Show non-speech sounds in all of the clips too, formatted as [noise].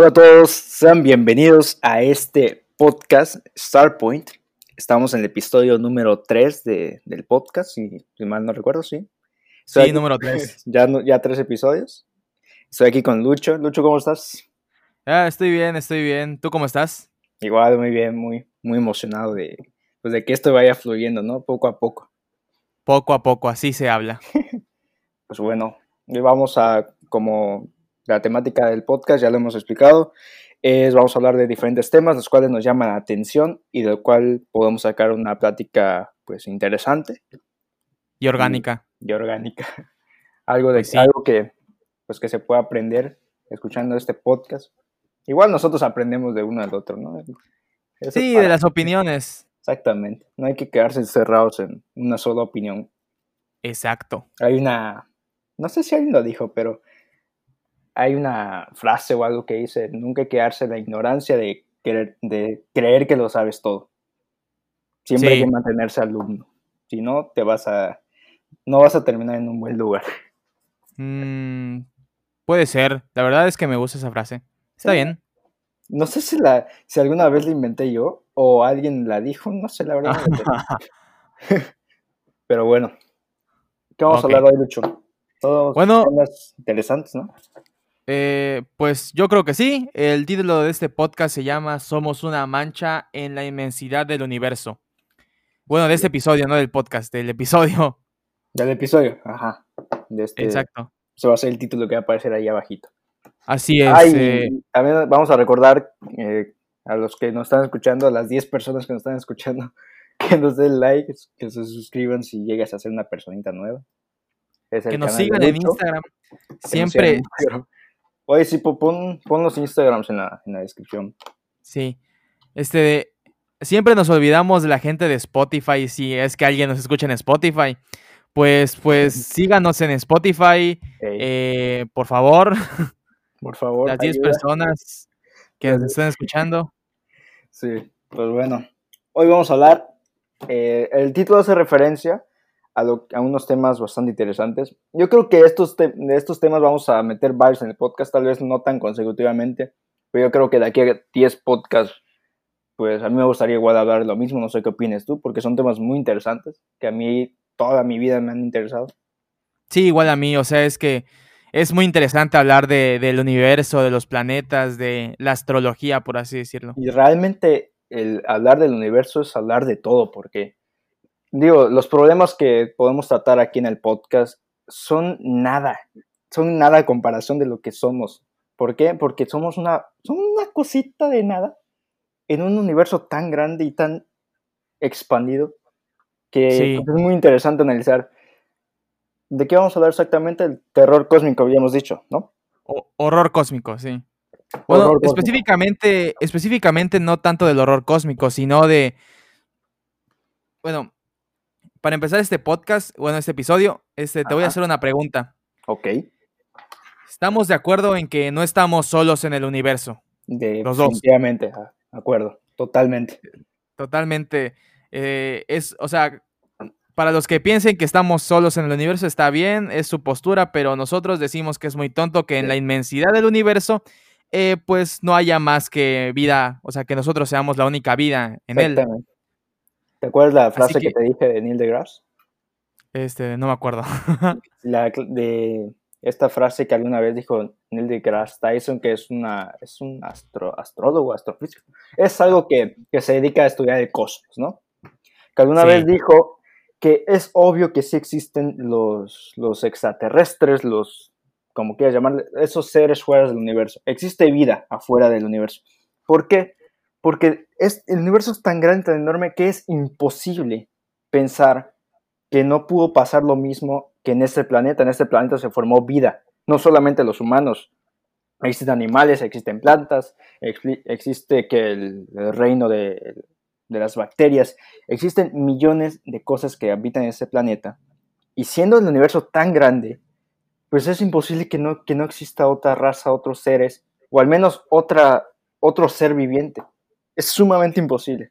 Hola a todos, sean bienvenidos a este podcast Starpoint. Estamos en el episodio número 3 de, del podcast, si, si mal no recuerdo, sí. Estoy Sí, aquí- número 3. [laughs] Ya, ya tres episodios. Estoy aquí con Lucho. Lucho, ¿cómo estás? Ah, estoy bien, estoy bien. ¿Tú cómo estás? Igual, muy bien, muy, muy emocionado de, pues, de que esto vaya fluyendo, ¿no? Poco a poco. Poco a poco, así se habla. [laughs] Pues bueno, hoy vamos a, como la temática del podcast, ya lo hemos explicado, es vamos a hablar de diferentes temas, los cuales nos llaman la atención y del cual podemos sacar una plática, pues, interesante Y orgánica. y orgánica. [laughs] Algo, de, Pues sí. algo que, pues, que se pueda aprender escuchando este podcast. Igual nosotros aprendemos de uno al otro, ¿no? Eso Sí, para- de las opiniones. Exactamente. No hay que quedarse encerrados en una sola opinión. Exacto. Hay una, no sé si alguien lo dijo, pero hay una frase o algo que dice, nunca quedarse en la ignorancia de, querer, de creer que lo sabes todo. Siempre hay que mantenerse alumno. Si no, te vas a, no vas a terminar en un buen lugar. Mm, puede ser. La verdad es que me gusta esa frase. Está Sí. bien. No sé si, la, si alguna vez la inventé yo o alguien la dijo, no sé, la verdad. [laughs] Pero bueno, ¿qué vamos Ok. a hablar hoy, Lucho? Todos Bueno. temas interesantes, ¿no? Eh, pues yo creo que sí. El título de este podcast se llama Somos una mancha en la inmensidad del universo. Bueno, de este episodio, no del podcast, del episodio. [laughs] Del episodio, ajá. De este, Exacto. Ese va a ser el título que va a aparecer ahí abajito. Así es. Ay, eh, también vamos a recordar eh, a los que nos están escuchando, a las 10 personas que nos están escuchando, [laughs] que nos den like, que se suscriban si llegas a ser una personita nueva. Es el que nos sigan en Instagram. Siempre. Oye, sí, po- pon, pon los Instagrams en la, en la descripción. Sí. Este, siempre nos olvidamos de la gente de Spotify, si es que alguien nos escucha en Spotify. Pues, pues [laughs] síganos en Spotify, eh, por favor, [laughs] por favor. las 10 ayuda. personas que nos están escuchando. Sí, pues bueno. Hoy vamos a hablar. eh, el título hace referencia a, lo- a unos temas bastante interesantes. Yo creo que estos, de estos temas vamos a meter varios en el podcast, tal vez no tan consecutivamente, pero yo creo que de aquí a 10 podcasts, pues a mí me gustaría igual hablar lo mismo. No sé qué opinas tú, porque son temas muy interesantes que a mí toda mi vida me han interesado. Sí, igual a mí, o sea, es que es muy interesante hablar de, del universo, de los planetas, de la astrología, por así decirlo. Y realmente el hablar del universo es hablar de todo, porque, digo, los problemas que podemos tratar aquí en el podcast son nada, son nada a comparación de lo que somos. ¿Por qué? Porque somos una, somos una cosita de nada en un universo tan grande y tan expandido que Sí. pues, es muy interesante analizar. ¿De qué vamos a hablar exactamente? El terror cósmico, habíamos dicho, ¿no? O- horror cósmico, sí. Bueno, Horror cósmico. específicamente, específicamente no tanto del horror cósmico, sino de. Bueno, para empezar este podcast, bueno, este episodio, este, te voy a hacer una pregunta. Ok. ¿Estamos de acuerdo en que no estamos solos en el universo? De, Los dos. Definitivamente, de acuerdo, totalmente. Totalmente. eh, es, o sea, para los que piensen que estamos solos en el universo, está bien, es su postura, pero nosotros decimos que es muy tonto que en la inmensidad del universo, eh, pues no haya más que vida, o sea, que nosotros seamos la única vida en él. Exactamente. ¿Te acuerdas la frase que... que- te dije de Neil deGrasse? Este, no me acuerdo. [laughs] La, de esta frase que alguna vez dijo Neil deGrasse Tyson, que es, una, es un astro, astrólogo, astrofísico. Es algo que, que se dedica a estudiar el cosmos, ¿no? Que alguna Sí. vez dijo que es obvio que sí existen los, los extraterrestres, los, como quieras llamarle, esos seres fuera del universo. Existe vida afuera del universo. ¿Por qué? Porque el universo es tan grande, tan enorme, que es imposible pensar que no pudo pasar lo mismo que en este planeta. En este planeta se formó vida, no solamente los humanos. Existen animales, existen plantas, existe que el, reino de, de las bacterias, existen millones de cosas que habitan en este planeta. Y siendo el universo tan grande, pues es imposible que no, que no exista otra raza, otros seres, o al menos otra, otro ser viviente. Es sumamente imposible.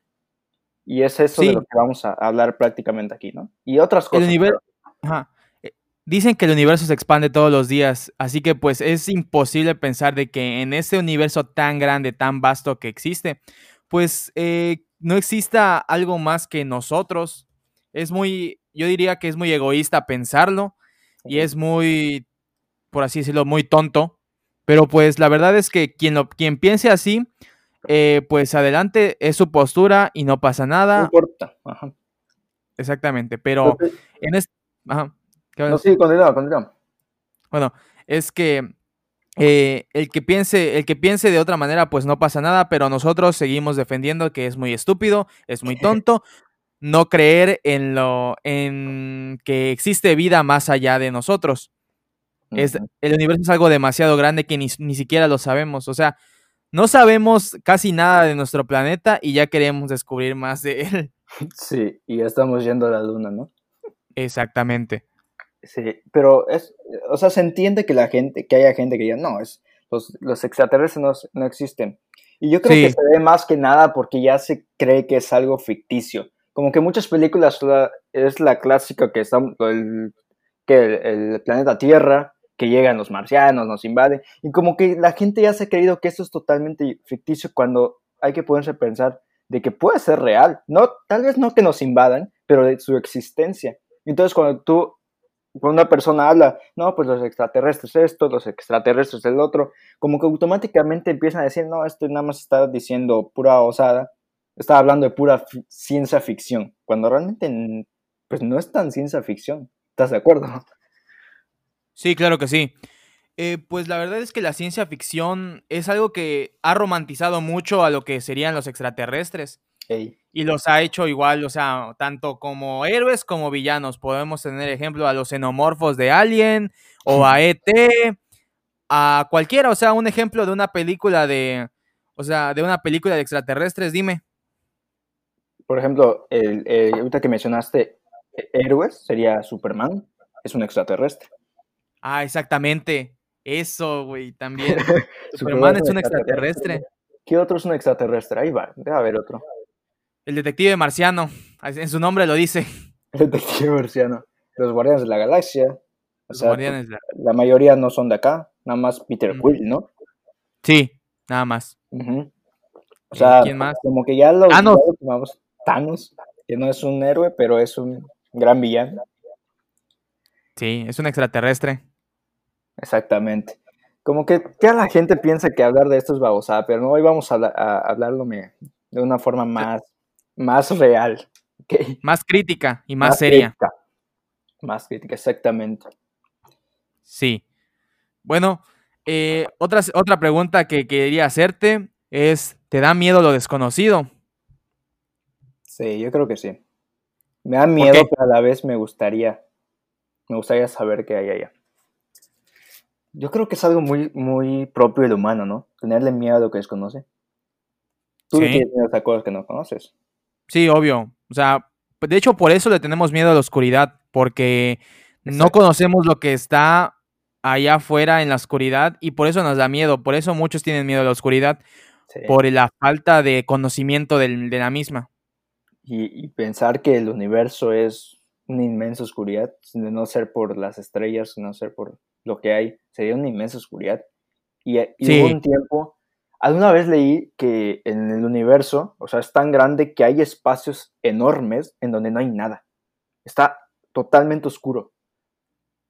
Y es eso de lo que vamos a hablar prácticamente aquí, ¿no? Y otras cosas. el. Ajá. Eh, dicen que el universo se expande todos los días, así que pues es imposible pensar de que en ese universo tan grande, tan vasto que existe, pues eh, no exista algo más que nosotros. Es muy, yo diría que es muy egoísta pensarlo y es muy, por así decirlo, muy tonto. Pero pues la verdad es que quien, lo, quien piense así, eh, pues adelante, es su postura y no pasa nada. No importa. Ajá. Exactamente, pero en este... Ajá. No, sí. Bueno, es que eh, el que piense, el que piense de otra manera, pues no pasa nada, pero nosotros seguimos defendiendo que es muy estúpido, es muy [laughs] tonto, no creer en lo, en que existe vida más allá de nosotros. Es, el universo es algo demasiado grande que ni, ni, siquiera lo sabemos. O sea, no sabemos casi nada de nuestro planeta y ya queremos descubrir más de él. [laughs] Sí, y ya estamos yendo a la luna, ¿no? Exactamente. Sí, pero es, o sea, se entiende que la gente, que haya gente que diga, no, es, los, los extraterrestres no, no, existen. Y yo creo que se ve más que nada porque ya se cree que es algo ficticio. Como que muchas películas es la clásica que está el, que el, planeta Tierra, que llegan los marcianos, nos invaden, y como que la gente ya se ha creído que esto es totalmente ficticio cuando hay que ponerse a pensar de que puede ser real. No, tal vez no que nos invadan, pero de su existencia. Entonces, cuando tú cuando una persona habla, no, pues los extraterrestres esto, los extraterrestres el otro, como que automáticamente empiezan a decir, no, esto nada más está diciendo pura osada, está hablando de pura ciencia ficción, cuando realmente pues no es tan ciencia ficción, ¿estás de acuerdo? Sí, claro que sí. Eh, pues la verdad es que la ciencia ficción es algo que ha romantizado mucho a lo que serían los extraterrestres. Y los ha hecho igual, o sea, tanto como héroes como villanos. Podemos tener ejemplo a los xenomorfos de Alien o a [laughs] ET, a cualquiera, o sea, un ejemplo de una película de, o sea, de una película de extraterrestres, dime. Por ejemplo, el, ahorita que mencionaste eh, héroes, sería Superman, es un extraterrestre. Ah, exactamente. Eso, güey, también. [laughs] Superman es un extraterrestre. ¿Qué otro es un extraterrestre? Ahí va, debe haber otro. El detective marciano, en su nombre lo dice. [laughs] El detective marciano. Los guardianes de la galaxia. Los guardianes la... la... mayoría no son de acá, nada más Peter Quill, ¿no? Sí, nada más. O sea, ¿quién más? como que ya lo Thanos. Vamos, Thanos, que no es un héroe, pero es un gran villano. Sí, es un extraterrestre. Exactamente. Como que ya la gente piensa que hablar de esto es babosada, pero no, hoy vamos a, a hablarlo de una forma más más real. Más crítica y más, seria. Más crítica, exactamente. Sí. Bueno, eh, otra, otra pregunta que quería hacerte es, ¿te da miedo lo desconocido? Sí, yo creo que sí. Me da miedo, pero a la vez me gustaría, me gustaría saber qué hay allá. Yo creo que es algo muy, muy propio del humano, ¿no? Tenerle miedo a lo que desconoce. Tú sí. tienes miedo a cosas que no conoces. Sí, obvio. O sea, de hecho, por eso le tenemos miedo a la oscuridad, porque no conocemos lo que está allá afuera en la oscuridad y por eso nos da miedo. Por eso muchos tienen miedo a la oscuridad, por la falta de conocimiento de, la misma. Y, pensar que el universo es una inmensa oscuridad, de no ser por las estrellas, no ser por lo que hay, sería una inmensa oscuridad. Y, y hubo un tiempo Alguna vez leí que en el universo, o sea, es tan grande que hay espacios enormes en donde no hay nada. Está totalmente oscuro.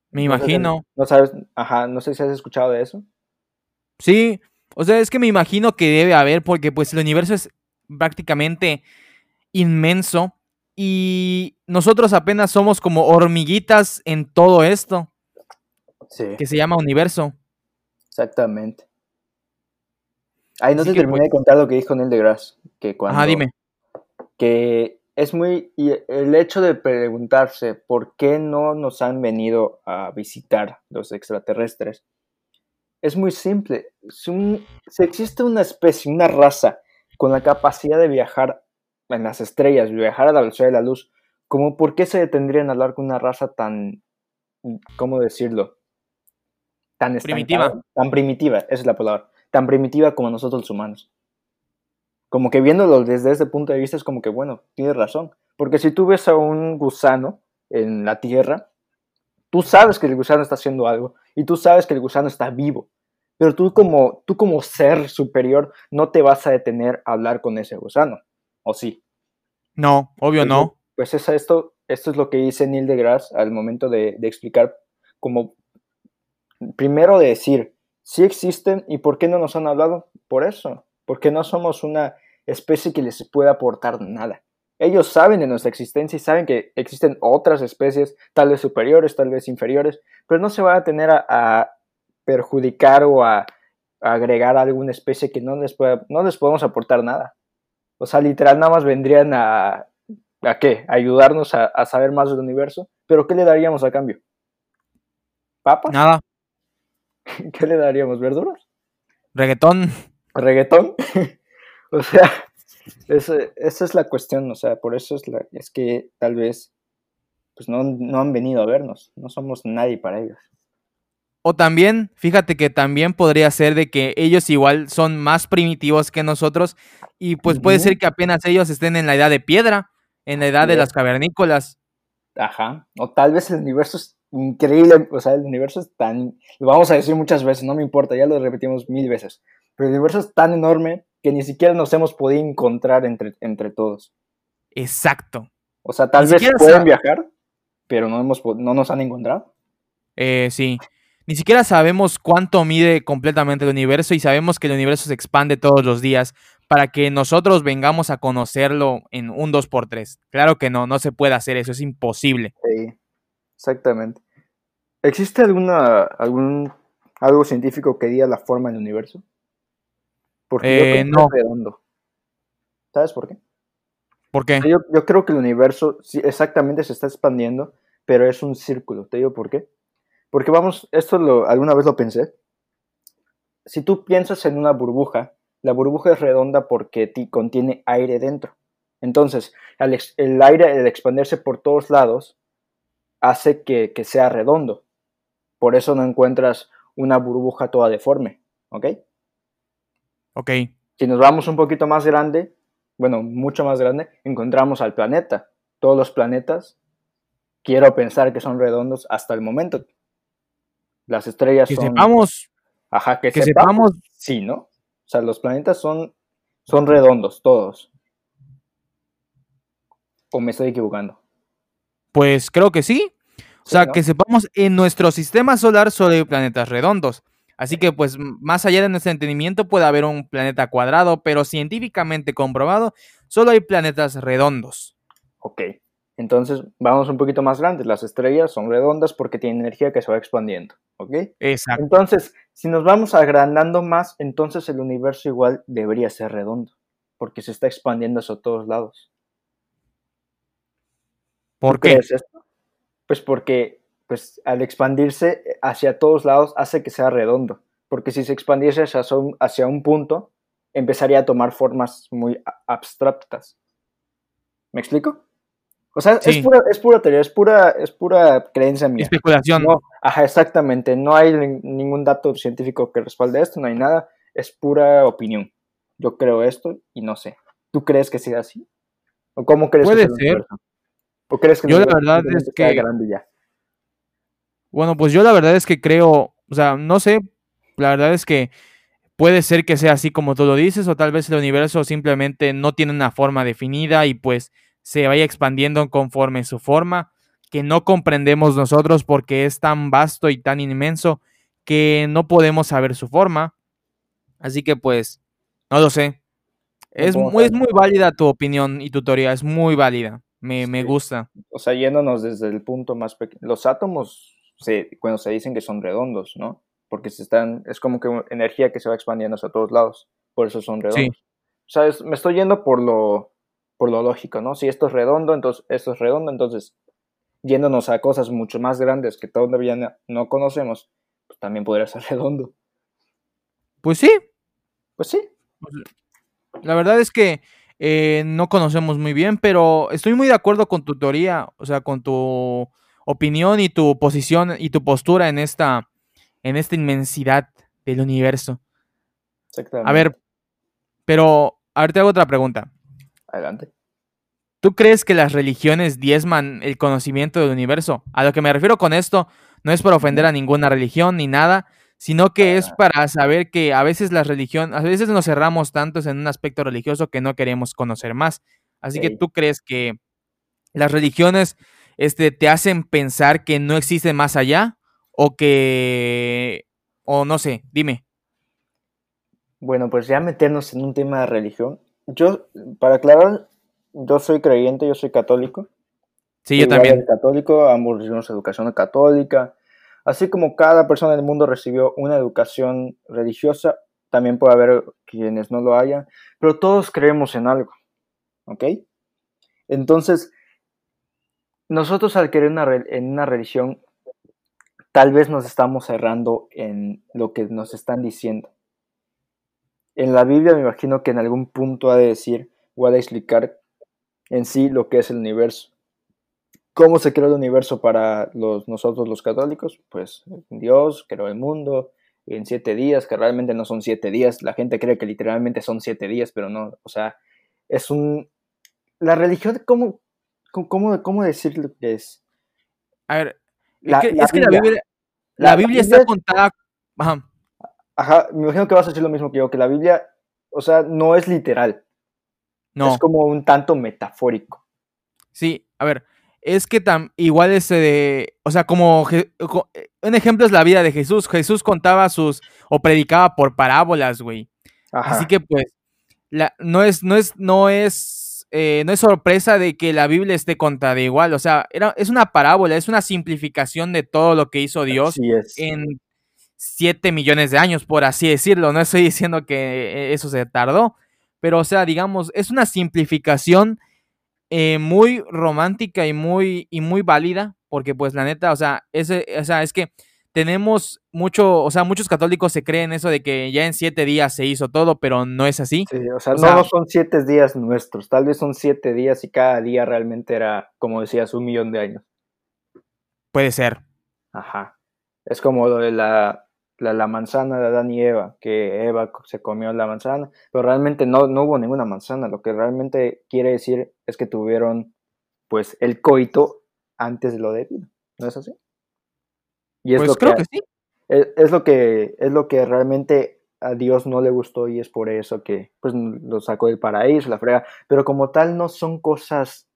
Me imagino. No, sabes, ajá, no sé si has escuchado de eso. Sí, o sea, es que me imagino que debe haber, porque pues el universo es prácticamente inmenso y nosotros apenas somos como hormiguitas en todo esto. Sí. Que se llama universo. Exactamente. Ahí no te terminé de contar lo que dijo Neil deGrasse. Que cuando, Ajá, dime. Que es muy. Y el hecho de preguntarse por qué no nos han venido a visitar los extraterrestres es muy simple. Si, existe una especie, una raza con la capacidad de viajar en las estrellas, viajar a la velocidad de la luz, como por qué se detendrían a hablar con una raza tan. ¿Cómo decirlo? Tan primitiva. Tan primitiva, esa es la palabra tan primitiva como nosotros los humanos. Como que viéndolo desde ese punto de vista es como que, bueno, tienes razón. Porque si tú ves a un gusano en la Tierra, Tú sabes que el gusano está haciendo algo y tú sabes que el gusano está vivo. Pero tú como, tú como ser superior no te vas a detener a hablar con ese gusano, ¿o sí? No, obvio no. Pues es esto, esto es lo que dice Neil deGrasse al momento de, de explicar como, primero de decir, si existen y por qué no nos han hablado, por eso, porque no somos una especie que les pueda aportar nada. Ellos saben de nuestra existencia y saben que existen otras especies, tal vez superiores, tal vez inferiores, pero no se van a tener a, perjudicar o a, agregar a alguna especie que no les, pueda, no les podemos aportar nada. O sea, literal, nada más vendrían a, ¿a qué? ayudarnos a, a, saber más del universo. Pero ¿qué le daríamos a cambio? ¿Papa? Nada. [laughs] ¿Qué le daríamos? ¿Verduras? Reggaetón. ¿Reggaetón? [laughs] o sea, esa, esa, es la cuestión, o sea, por eso es, la, es que tal vez pues no, no han venido a vernos, no somos nadie para ellos. O también, fíjate que también podría ser de que ellos igual son más primitivos que nosotros y pues puede ser que apenas ellos estén en la edad de piedra, en la edad de las cavernícolas. Ajá, o tal vez el universo es increíble, o sea, el universo es tan, lo vamos a decir muchas veces, no me importa, ya lo repetimos mil veces, pero el universo es tan enorme que ni siquiera nos hemos podido encontrar entre, entre todos. Exacto. O sea, tal vez pueden viajar, pero no, hemos, no nos han encontrado. Eh, sí. Ni siquiera sabemos cuánto mide completamente el universo y sabemos que el universo se expande todos los días para que nosotros vengamos a conocerlo en un 2x3. Claro que no, no se puede hacer eso, es imposible. Sí, exactamente. ¿Existe alguna, algún, algo científico que diga la forma del universo? Porque eh, no. redondo. ¿Sabes por qué? ¿Por qué? Yo, yo, creo que el universo sí, exactamente se está expandiendo, pero es un círculo. ¿Te digo por qué? Porque vamos, esto lo, alguna vez lo pensé. Si tú piensas en una burbuja, la burbuja es redonda porque contiene aire dentro. Entonces, el, el aire, al expandirse por todos lados, hace que, que sea redondo. Por eso no encuentras una burbuja toda deforme. ¿Ok? Ok. Si nos vamos un poquito más grande, bueno, mucho más grande, encontramos al planeta. Todos los planetas, quiero pensar que son redondos hasta el momento. Las estrellas que son... sepamos. Ajá, que, sepamos. Sí, ¿no? O sea, los planetas son, son redondos, todos. ¿O me estoy equivocando? Pues creo que sí. O sea, que sepamos, en nuestro sistema solar solo hay planetas redondos. Así que, pues, más allá de nuestro entendimiento, puede haber un planeta cuadrado, pero científicamente comprobado, solo hay planetas redondos. Ok. Entonces, vamos un poquito más grandes. Las estrellas son redondas porque tienen energía que se va expandiendo. ¿Ok? Exacto. Entonces, si nos vamos agrandando más, entonces el universo igual debería ser redondo, porque se está expandiendo hacia todos lados. ¿Por qué? esto? Pues porque pues al expandirse hacia todos lados hace que sea redondo, porque si se expandiese hacia un, hacia un punto, empezaría a tomar formas muy abstractas. ¿Me explico? O sea, es, pura, es pura teoría, es pura, es pura creencia mía. Especulación. No, ajá, exactamente. No hay ningún dato científico que respalde esto, no hay nada. Es pura opinión. Yo creo esto y no sé. ¿Tú crees que sea así? ¿O cómo crees Puede que ser. ¿O crees que Yo la verdad es que... Grande ya? Bueno, pues yo la verdad es que creo, o sea, no sé, la verdad es que puede ser que sea así como tú lo dices, o tal vez el universo simplemente no tiene una forma definida y pues se vaya expandiendo conforme su forma, que no comprendemos nosotros porque es tan vasto y tan inmenso que no podemos saber su forma. Así que pues, no lo sé. Es muy, es muy válida tu opinión y tu teoría, es muy válida. Me, me gusta. O sea, yéndonos desde el punto más pequeño. Los átomos cuando se dicen que son redondos, ¿no? Porque se están, es como que energía que se va expandiendo hacia todos lados, por eso son redondos. Sí. O sea, me estoy yendo por lo, por lo lógico, ¿no? Si esto es redondo, entonces esto es redondo, entonces yéndonos a cosas mucho más grandes que todavía no conocemos, pues también podría ser redondo. Pues sí. Pues sí. La verdad es que eh, no conocemos muy bien, pero estoy muy de acuerdo con tu teoría, o sea, con tu opinión y tu posición y tu postura en esta, en esta inmensidad del universo. Exactamente. A ver, pero, a ver, te hago otra pregunta. Adelante. ¿tú crees que las religiones diezman el conocimiento del universo? A lo que me refiero con esto no es por ofender a ninguna religión ni nada, sino que es para saber que a veces las religiones, a veces nos cerramos tantos en un aspecto religioso que no queremos conocer más. Así que tú crees que las religiones este, te hacen pensar que no existe más allá o que, o no sé, dime. Bueno, pues ya meternos en un tema de religión. Yo, para aclarar, yo soy creyente, yo soy católico. Sí, yo también. Católico, ambos recibimos educación católica. Así como cada persona del mundo recibió una educación religiosa, también puede haber quienes no lo hayan, pero todos creemos en algo. ¿Ok? Entonces, nosotros al querer en una religión, tal vez nos estamos cerrando en lo que nos están diciendo. En la Biblia me imagino que en algún punto ha de decir o ha de explicar en sí lo que es el universo. ¿Cómo se creó el universo para los, nosotros los católicos? Pues Dios creó el mundo en siete días, que realmente no son siete días. La gente cree que literalmente son siete días, pero no. O sea, es un... La religión, ¿cómo, cómo, cómo decir lo que es? A ver, es, que, la Biblia, la, Biblia está contada... Ajá. Ajá, me imagino que vas a decir lo mismo que yo, que la Biblia, o sea, no es literal. No. Es como un tanto metafórico. Sí, a ver, es que tan, igual ese de, o sea, como un ejemplo es la vida de Jesús. Jesús contaba sus, o predicaba por parábolas, güey. Así que pues, la, no es, no es, no es, eh, no es sorpresa de que la Biblia esté contada igual. O sea, era, es una parábola, es una simplificación de todo lo que hizo Dios en 7 millones de años, por así decirlo. No estoy diciendo que eso se tardó, pero o sea, digamos, es una simplificación eh, muy romántica y muy, y muy válida, porque pues la neta, o sea, es, o sea, es que tenemos mucho, o sea, muchos católicos se creen eso de que ya en siete días se hizo todo, pero no es así. Sí, o sea, no son siete días nuestros, tal vez son siete días y cada día realmente era, como decías, un millón de años. Puede ser. Ajá. Es como lo de la, la, manzana de Adán y Eva, que Eva se comió la manzana, pero realmente no, no hubo ninguna manzana. Lo que realmente quiere decir es que tuvieron pues el coito antes de lo debido. ¿No es así? Y es pues lo creo que, sí. Es, lo que es lo que realmente a Dios no le gustó y es por eso que pues lo sacó del paraíso, la frega, pero como tal no son cosas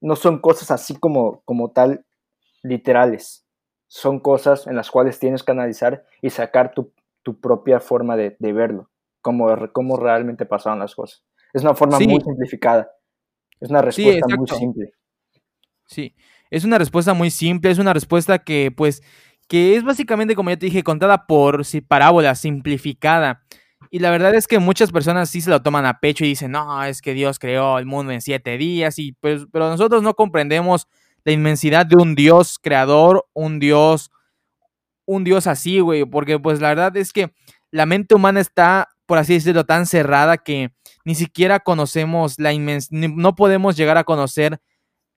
no son cosas así como como tal literales son cosas en las cuales tienes que analizar y sacar tu, propia forma de, verlo, cómo, cómo, realmente pasaron las cosas. Es una forma muy simplificada. Es una respuesta muy simple. Sí, es una respuesta muy simple, es una respuesta que, pues, que es básicamente, como ya te dije, contada por sí, parábola, simplificada. Y la verdad es que muchas personas sí se lo toman a pecho y dicen, no, es que Dios creó el mundo en siete días, y pues, pero nosotros no comprendemos la inmensidad de un Dios creador, un Dios, un Dios así, güey, porque pues la verdad es que la mente humana está, por así decirlo, tan cerrada que ni siquiera conocemos la inmensidad, no podemos llegar a conocer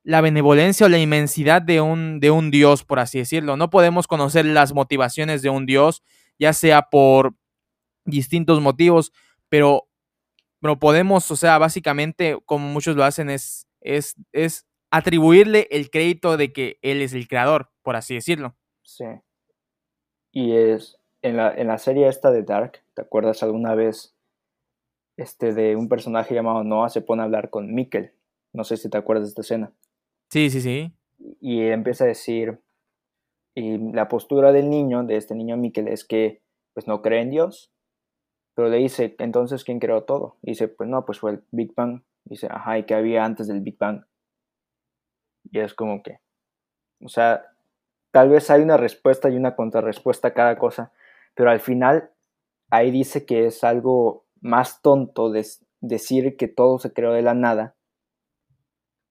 la benevolencia o la inmensidad de un, de un Dios, por así decirlo. No podemos conocer las motivaciones de un Dios, ya sea por distintos motivos, pero, pero podemos, o sea, básicamente, como muchos lo hacen, es, es, es atribuirle el crédito de que él es el creador, por así decirlo. Sí. Y es en la, en la serie esta de Dark, ¿te acuerdas alguna vez este de un personaje llamado Noah se pone a hablar con Mikkel? No sé si te acuerdas de esta escena. Sí, sí, sí. Y empieza a decir, y la postura del niño, de este niño Mikkel, es que pues no cree en Dios, pero le dice, entonces, ¿quién creó todo? Y dice, pues no, pues fue el Big Bang. dice, ajá, ¿y qué había antes del Big Bang? Y es como que, o sea, tal vez hay una respuesta y una contrarrespuesta a cada cosa, pero al final ahí dice que es algo más tonto decir que todo se creó de la nada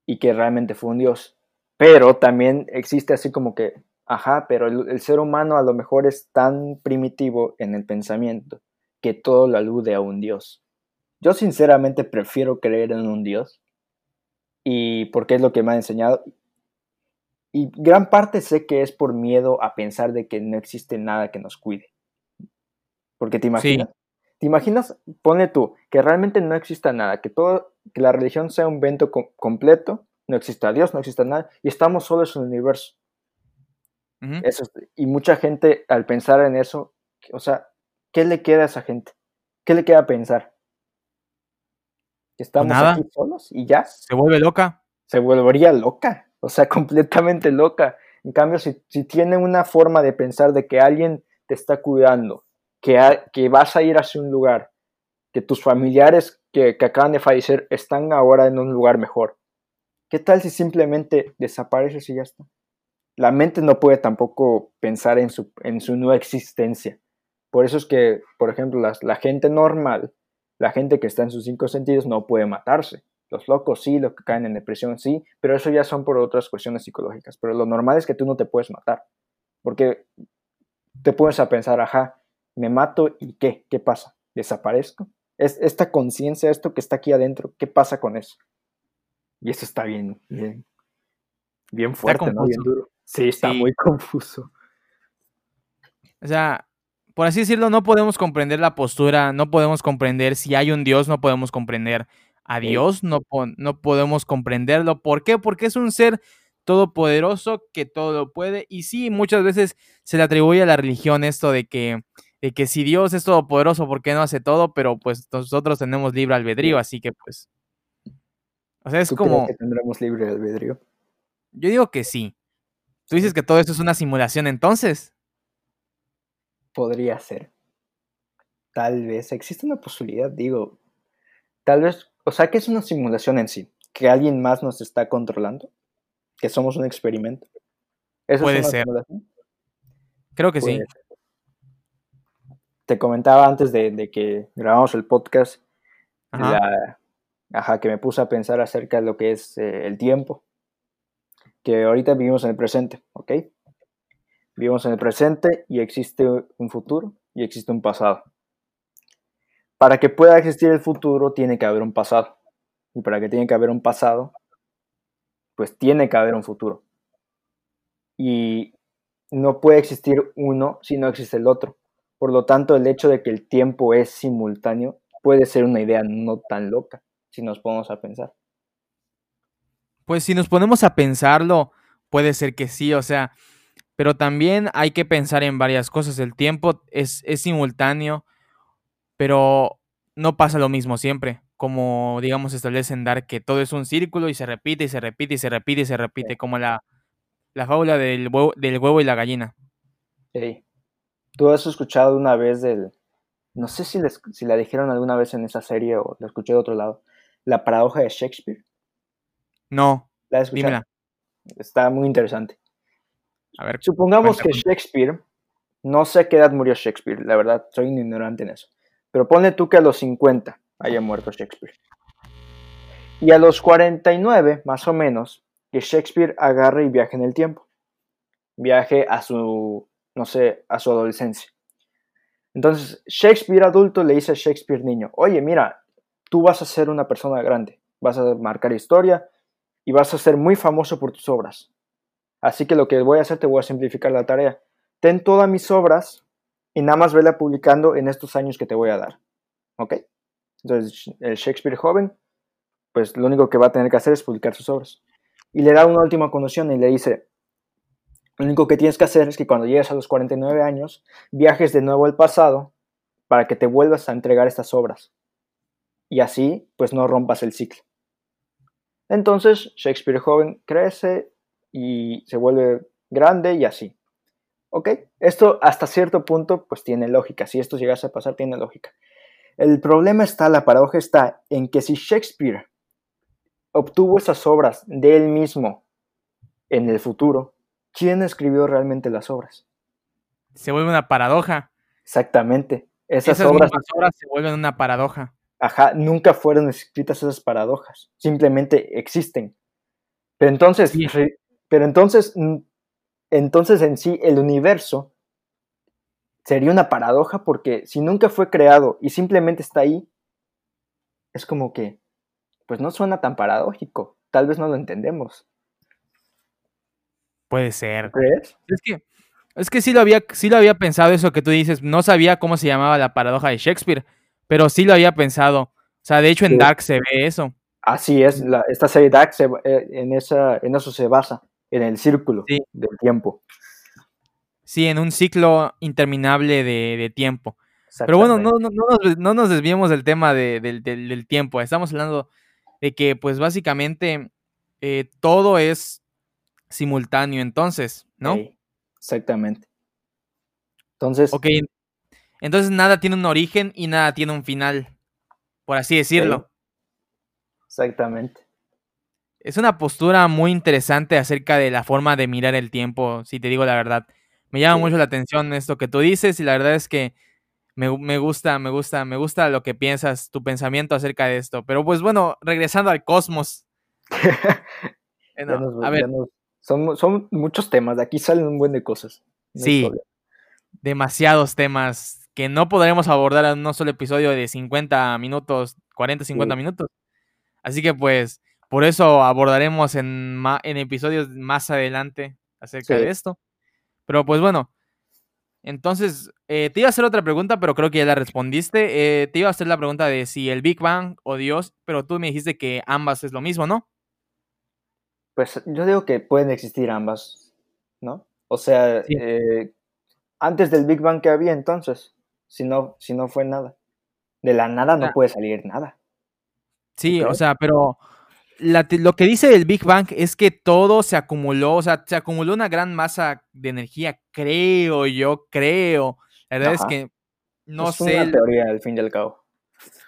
y que realmente fue un dios. Pero también existe así como que, ajá, pero el, ser humano a lo mejor es tan primitivo en el pensamiento que todo lo alude a un dios. Yo sinceramente prefiero creer en un dios y porque es lo que me ha enseñado. Y gran parte sé que es por miedo a pensar de que no existe nada que nos cuide. Porque te imaginas, ¿Te imaginas, pone tú, que realmente no exista nada, que todo, que la religión sea un evento completo, no exista Dios, no exista nada, y estamos solos en el universo? eso, y mucha gente al pensar en eso, o sea, ¿qué le queda a esa gente? ¿Qué le queda pensar? Estamos aquí solos y ya. Se vuelve loca. Se volvería loca, o sea, [laughs] completamente loca. En cambio, si, si tiene una forma de pensar de que alguien te está cuidando, que, que vas a ir hacia un lugar, que tus familiares que, que acaban de fallecer están ahora en un lugar mejor. ¿Qué tal si simplemente desapareces y ya está? La mente no puede tampoco pensar en su, en su no existencia. Por eso es que, por ejemplo, la gente normal, la gente que está en sus cinco sentidos no puede matarse. Los locos sí, los que caen en depresión sí, pero eso ya son por otras cuestiones psicológicas. Pero lo normal es que tú no te puedes matar. Porque te pones a pensar, ajá, me mato y ¿qué? ¿Qué pasa? ¿Desaparezco? Es esta conciencia, esto que está aquí adentro, ¿qué pasa con eso? Y eso está bien, bien, bien fuerte, ¿no? Bien duro. Sí, está muy [laughs] confuso. O sea, por así decirlo, no podemos comprender la postura, no podemos comprender si hay un Dios, no podemos comprender a Dios, no, no podemos comprenderlo. ¿Por qué? Porque es un ser todopoderoso que todo lo puede. Y sí, muchas veces se le atribuye a la religión esto de que de que si Dios es todopoderoso, ¿por qué no hace todo? Pero pues nosotros tenemos libre albedrío, así que pues. O sea, es como. que tendremos libre albedrío? Yo digo que sí. ¿Tú dices que todo esto es una simulación entonces? Podría ser. Tal vez. Existe una posibilidad, digo. Tal vez. O sea, que es una simulación en sí. Que alguien más nos está controlando. Que somos un experimento. ¿Eso Puede ser. Creo que sí te comentaba antes de, que grabamos el podcast, ajá. que me puse a pensar acerca de lo que es eh, el tiempo, que ahorita vivimos en el presente, ¿ok? Vivimos en el presente y existe un futuro y existe un pasado. Para que pueda existir el futuro tiene que haber un pasado. Y para que tiene que haber un pasado, pues tiene que haber un futuro. Y no puede existir uno si no existe el otro. Por lo tanto, el hecho de que el tiempo es simultáneo puede ser una idea no tan loca, si nos ponemos a pensar. Pues si nos ponemos a pensarlo, puede ser que sí, o sea, pero también hay que pensar en varias cosas. El tiempo es, es simultáneo, pero no pasa lo mismo siempre. Como, digamos, establecen dar que todo es un círculo y se repite y se repite y se repite y se repite, como la, la fábula del huevo, del huevo y la gallina. Sí. ¿Tú has escuchado una vez del, no sé si, si la dijeron alguna vez en esa serie o la escuché de otro lado, la paradoja de Shakespeare? No. ¿La has Dímela. Está muy interesante. A ver, Supongamos que Shakespeare, no sé qué edad murió Shakespeare, la verdad, soy ignorante en eso. Pero ponle tú que a los 50 haya muerto Shakespeare. Y a los 49, más o menos, que Shakespeare agarre y viaje en el tiempo. Viaje a su no sé, a su adolescencia. Entonces, Shakespeare adulto le dice a Shakespeare niño, oye, mira, tú vas a ser una persona grande, vas a marcar historia y vas a ser muy famoso por tus obras. Así que lo que voy a hacer, te voy a simplificar la tarea. Ten todas mis obras y nada más vela publicando en estos años que te voy a dar. ¿Ok? Entonces, el Shakespeare joven, pues lo único que va a tener que hacer es publicar sus obras. Y le da una última condición y le dice, lo único que tienes que hacer es que cuando llegues a los 49 años, viajes de nuevo al pasado para que te vuelvas a entregar estas obras. Y así, pues no rompas el ciclo. Entonces, Shakespeare joven crece y se vuelve grande y así. ¿Ok? Esto hasta cierto punto, pues tiene lógica. Si esto llegase a pasar, tiene lógica. El problema está, la paradoja está en que si Shakespeare obtuvo esas obras de él mismo en el futuro, ¿quién escribió realmente las obras? Se vuelve una paradoja. Exactamente. Esas, obras, se vuelven una paradoja. Ajá, nunca fueron escritas esas paradojas, simplemente existen. Pero entonces, pero entonces, entonces en sí el universo sería una paradoja porque si nunca fue creado y simplemente está ahí, es como que, pues no suena tan paradójico, tal vez no lo entendemos. Puede ser. Es que, es que sí lo había, sí lo había pensado eso que tú dices. No sabía cómo se llamaba la paradoja de Shakespeare, pero sí lo había pensado. O sea, de hecho en Sí. Dark se ve eso. Así es, la- esta serie Dark se eh, en, esa, en eso se basa, en el círculo Sí. del tiempo. Sí, en un ciclo interminable de, de tiempo. Pero bueno, no, no, no nos, no nos desviemos del tema de- del, del- del tiempo. Estamos hablando de que, pues básicamente, eh, todo es simultáneo entonces, ¿no? Ey, exactamente. Entonces, Ok, entonces nada tiene un origen y nada tiene un final, por así decirlo. exactamente. Es una postura muy interesante acerca de la forma de mirar el tiempo, si te digo la verdad. Me llama Sí. mucho la atención esto que tú dices y la verdad es que me, me gusta, me gusta, me gusta lo que piensas, tu pensamiento acerca de esto. Pero pues bueno, regresando al cosmos. [laughs] Nos- a ver, nos- son, son muchos temas, de aquí salen un buen de cosas. no Sí. demasiados temas que no podremos abordar en un solo episodio de 50 minutos, 40, 50 Sí. minutos. Así que pues por eso abordaremos en, episodios más adelante acerca Sí. de esto. Pero pues bueno, entonces eh, te iba a hacer otra pregunta, pero creo que ya la respondiste. Eh, te iba a hacer la pregunta de si el Big Bang o Dios, pero tú me dijiste que ambas es lo mismo, ¿no? Pues yo digo que pueden existir ambas, ¿no? O sea, Sí. eh, antes del Big Bang que había entonces, si no, si no fue nada. De la nada no Ah. puede salir nada. Sí, o sea, pero la lo que dice el Big Bang es que todo se acumuló, o sea, se acumuló una gran masa de energía, creo yo, creo. La verdad es que no es sé. una teoría al fin y al cabo.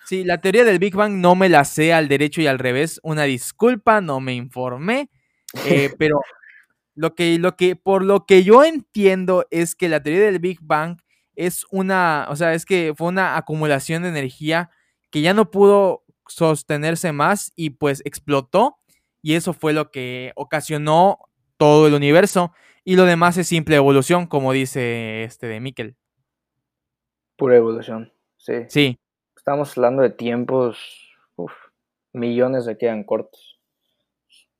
Sí, la teoría del Big Bang no me la sé al derecho y al revés. Una disculpa, no me informé. eh, [laughs] pero lo que, lo que, por lo que yo entiendo es que la teoría del Big Bang es una, o sea, es que fue una acumulación de energía que ya no pudo sostenerse más y pues explotó. Y eso fue lo que ocasionó todo el universo. Y lo demás es simple evolución, como dice este de Mikkel. Pura evolución. Sí. Sí, Estamos hablando de tiempos, uf, millones de quedan cortos.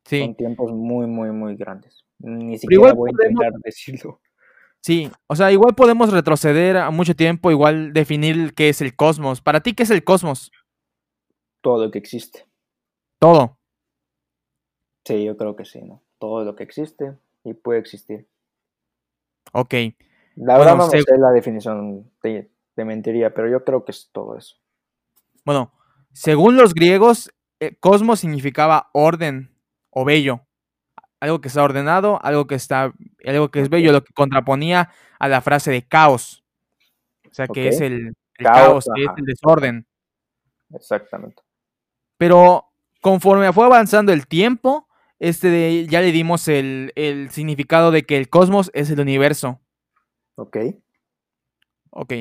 sí. Son tiempos muy, muy, muy grandes. Ni igual siquiera voy a podemos- intentar [laughs] decirlo. Sí, o sea, igual podemos retroceder a mucho tiempo, igual definir qué es el cosmos. Para ti, ¿qué es el cosmos? Todo lo que existe. Todo. Sí, yo creo que sí, ¿no? Todo lo que existe y puede existir. Ok. La verdad Bueno, no sé la definición, te, te mentiría, pero yo creo que es todo eso. Bueno, según los griegos, eh, cosmos significaba orden o bello. Algo que está ordenado, algo que está, algo que es bello, lo que contraponía a la frase de caos. O sea, que es el, el Caos, caos, que es el desorden. Exactamente. Pero conforme fue avanzando el tiempo, este de- ya le dimos el, el significado de que el cosmos es el universo. Ok. Ok.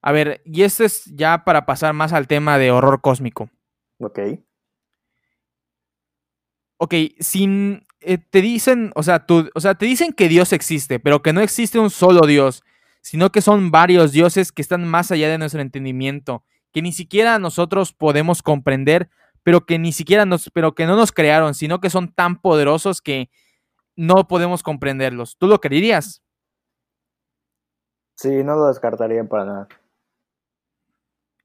A ver, y esto es ya para pasar más al tema de horror cósmico. Ok. Ok, sin. eh, te dicen, o sea, tú, o sea, te dicen que Dios existe, pero que no existe un solo Dios, sino que son varios dioses que están más allá de nuestro entendimiento, que ni siquiera nosotros podemos comprender, pero que ni siquiera nos, pero que no nos crearon, sino que son tan poderosos que no podemos comprenderlos. ¿Tú lo creerías? Sí, no lo descartaría para nada.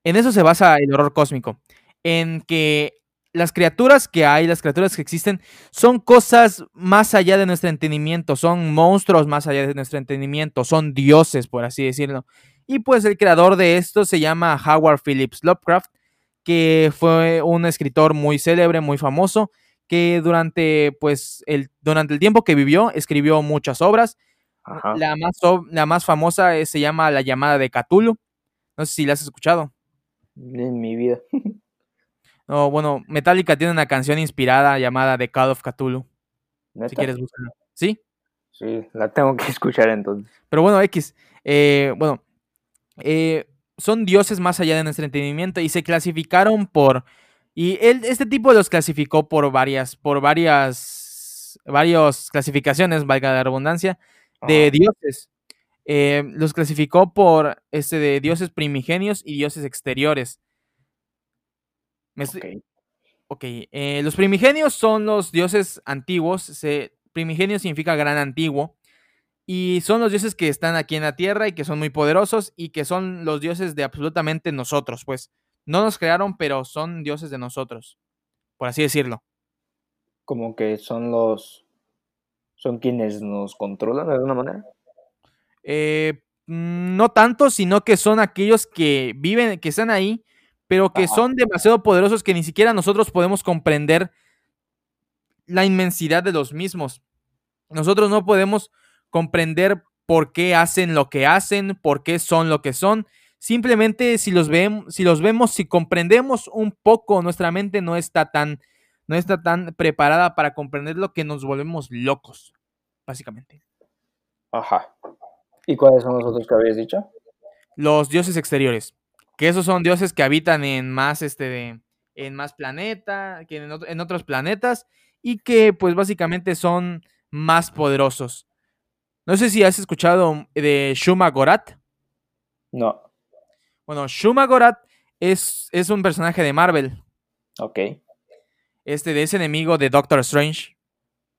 En eso se basa el horror cósmico, en que las criaturas que hay, las criaturas que existen, son cosas más allá de nuestro entendimiento, son monstruos más allá de nuestro entendimiento, son dioses, por así decirlo. Y pues el creador de esto se llama Howard Phillips Lovecraft, que fue un escritor muy célebre, muy famoso, que durante pues el, durante el tiempo que vivió escribió muchas obras. Ajá. La más, la más famosa es- se llama La llamada de Cthulhu. No sé si la has escuchado. En mi vida. [laughs] No, bueno, Metallica tiene una canción inspirada llamada The Call of Cthulhu. ¿Neta? Si quieres buscarla. ¿Sí? Sí, la tengo que [laughs] escuchar entonces. Pero bueno, X. eh, bueno, eh, son dioses más allá de nuestro entendimiento y se clasificaron por. Y él, este tipo los clasificó por varias, por varias, varias clasificaciones, valga la redundancia, de Ajá. dioses. Eh, los clasificó por este de dioses primigenios y dioses exteriores. Me Ok. Ok, eh, los primigenios son los dioses antiguos. Se, primigenio significa gran antiguo. Y son los dioses que están aquí en la tierra y que son muy poderosos y que son los dioses de absolutamente nosotros, pues. No nos crearon, pero son dioses de nosotros, por así decirlo. Como que son los... son quienes nos controlan de alguna manera. Eh, no tanto, sino que son aquellos que viven, que están ahí, pero que son demasiado poderosos que ni siquiera nosotros podemos comprender la inmensidad de los mismos. Nosotros no podemos comprender por qué hacen lo que hacen, por qué son lo que son. Simplemente si los, vemos, si los vemos, si comprendemos un poco, nuestra mente no está tan, no está tan preparada para comprender lo que nos volvemos locos, básicamente. Ajá. ¿Y cuáles son los otros que habías dicho? Los dioses exteriores. Que esos son dioses que habitan en más, este, en más planeta, que en, en otros planetas, y que pues básicamente son más poderosos. No sé si has escuchado de Shuma Gorat. No. Bueno, Shuma Gorat es, es un personaje de Marvel. Ok. Este de ese enemigo de Doctor Strange.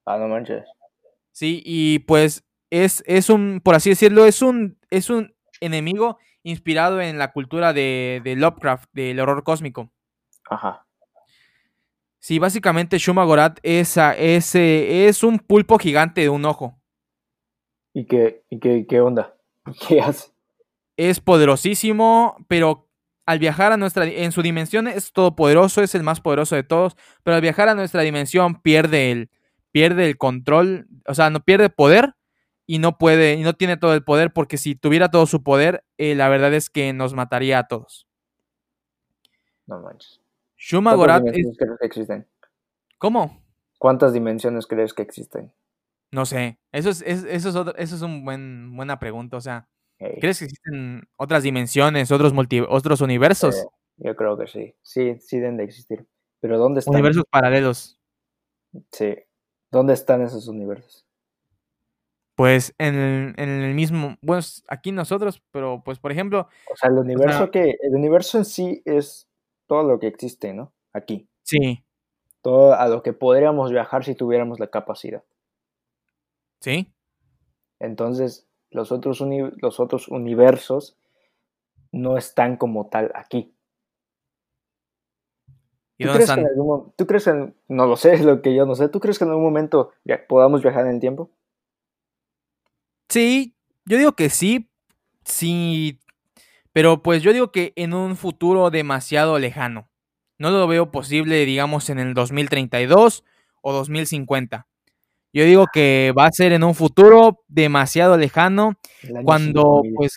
Ah, no manches. Sí, y pues es, es un, por así decirlo, es un, es un enemigo inspirado en la cultura de, de Lovecraft, del horror cósmico. Ajá. Sí, básicamente Shuma Gorat es, es, es un pulpo gigante de un ojo. ¿Y qué, y qué, qué onda? [laughs] ¿Qué hace? Es poderosísimo, pero al viajar a nuestra en su dimensión es todopoderoso, es el más poderoso de todos, pero al viajar a nuestra dimensión pierde el pierde el control, o sea, no pierde poder y no puede y no tiene todo el poder porque si tuviera todo su poder, eh, la verdad es que nos mataría a todos. No manches. Shuma Gorat que existen? ¿Cómo? ¿Cuántas dimensiones crees que existen? No sé. Eso es, eso es, otro, eso es una buen, buena pregunta. O sea, ¿crees que existen otras dimensiones, otros, multi, otros universos? Eh, yo creo que sí. Sí, sí deben de existir. Pero ¿dónde están? Universos paralelos. Sí. ¿Dónde están esos universos? Pues en el, en el mismo, bueno, aquí nosotros, pero pues por ejemplo. O sea, el universo que, el universo en sí es todo lo que existe, ¿no? Aquí. Sí. Todo a lo que podríamos viajar si tuviéramos la capacidad. Sí. Entonces, los otros, los otros universos no están como tal aquí. ¿Y dónde están? ¿Tú crees que, no lo sé, es lo que yo no sé, ¿tú crees que en algún momento podamos viajar en el tiempo? Sí, yo digo que sí, sí pero pues yo digo que en un futuro demasiado lejano. No lo veo posible, digamos, en el 2032 o 2050. Yo digo que va a ser en un futuro demasiado lejano, cuando pues,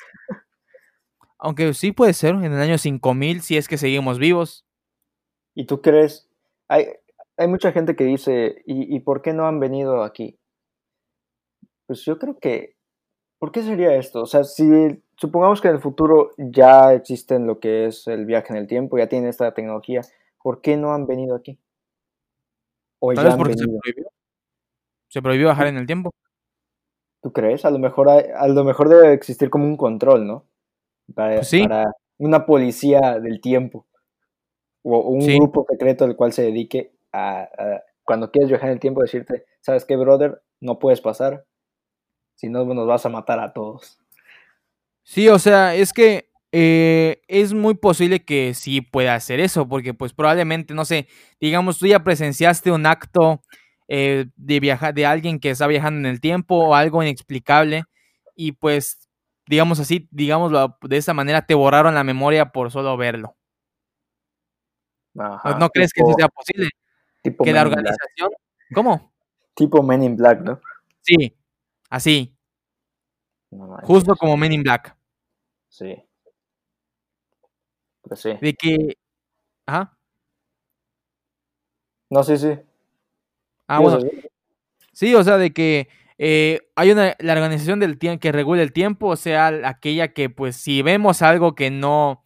aunque sí puede ser en el año 5000 si es que seguimos vivos. ¿Y tú crees? Hay, hay mucha gente que dice, ¿y, ¿y por qué no han venido aquí? Pues yo creo que, ¿por qué sería esto? O sea, si supongamos que en el futuro ya existen lo que es el viaje en el tiempo, ya tienen esta tecnología, ¿por qué no han venido aquí? ¿O ya han venido? Se, prohibió? Se prohibió bajar en el tiempo. ¿Tú crees? A lo mejor, a lo mejor debe existir como un control, ¿no? Para, pues para una policía del tiempo. O un grupo secreto al cual se dedique a, cuando quieres viajar en el tiempo, decirte, ¿sabes qué, brother? No puedes pasar. Si no, nos vas a matar a todos. Sí, o sea, es que eh, es muy posible que sí pueda hacer eso, porque pues probablemente, no sé, digamos, tú ya presenciaste un acto eh, de viajar, de alguien que está viajando en el tiempo o algo inexplicable, y pues, digamos así, digámoslo de esa manera, te borraron la memoria por solo verlo. ¿No, crees que eso sea posible? que la organización. ¿Cómo? Tipo Men in Black, ¿no? Sí, así. Justo como Men in Black. Sí. Pues sí. De que. Ajá. No, sí, sí. Ah, bueno. Sí, o sea, de que eh, hay una. La organización del tiempo que regula el tiempo, o sea, aquella que, pues, si vemos algo que no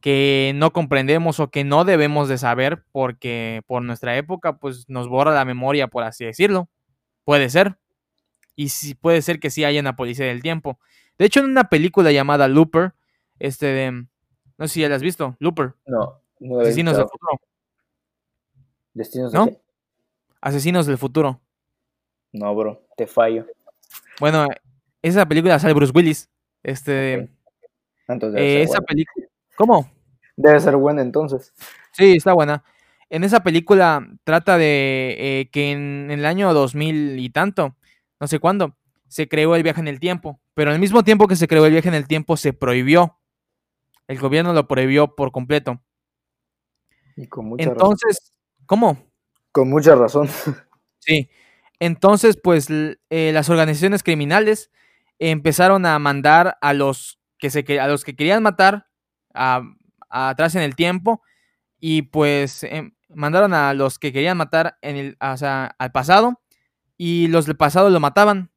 que no comprendemos o que no debemos de saber porque por nuestra época pues nos borra la memoria por así decirlo puede ser y sí, puede ser que sí haya una policía del tiempo. De hecho, en una película llamada Looper, este de, no sé si ya la has visto, Looper. No, no Asesinos del futuro. ¿Destinos ¿No? Asesinos del futuro. No, bro, te fallo. Bueno, esa película sale Bruce Willis. Este. Entonces, eh, esa buena. película. ¿Cómo? Debe ser buena entonces. Sí, está buena. En esa película trata de eh, que en, en el año 2000 y tanto, no sé cuándo, se creó el viaje en el tiempo. Pero al mismo tiempo que se creó el viaje en el tiempo, se prohibió. El gobierno lo prohibió por completo. Y con mucha razón. Entonces, ¿cómo? Con mucha razón. Sí. Entonces, pues eh, las organizaciones criminales empezaron a mandar a los que se a los que querían matar a, a atrás en el tiempo y pues em, mandaron a los que querían matar en el, o sea, al pasado y los del pasado lo mataban.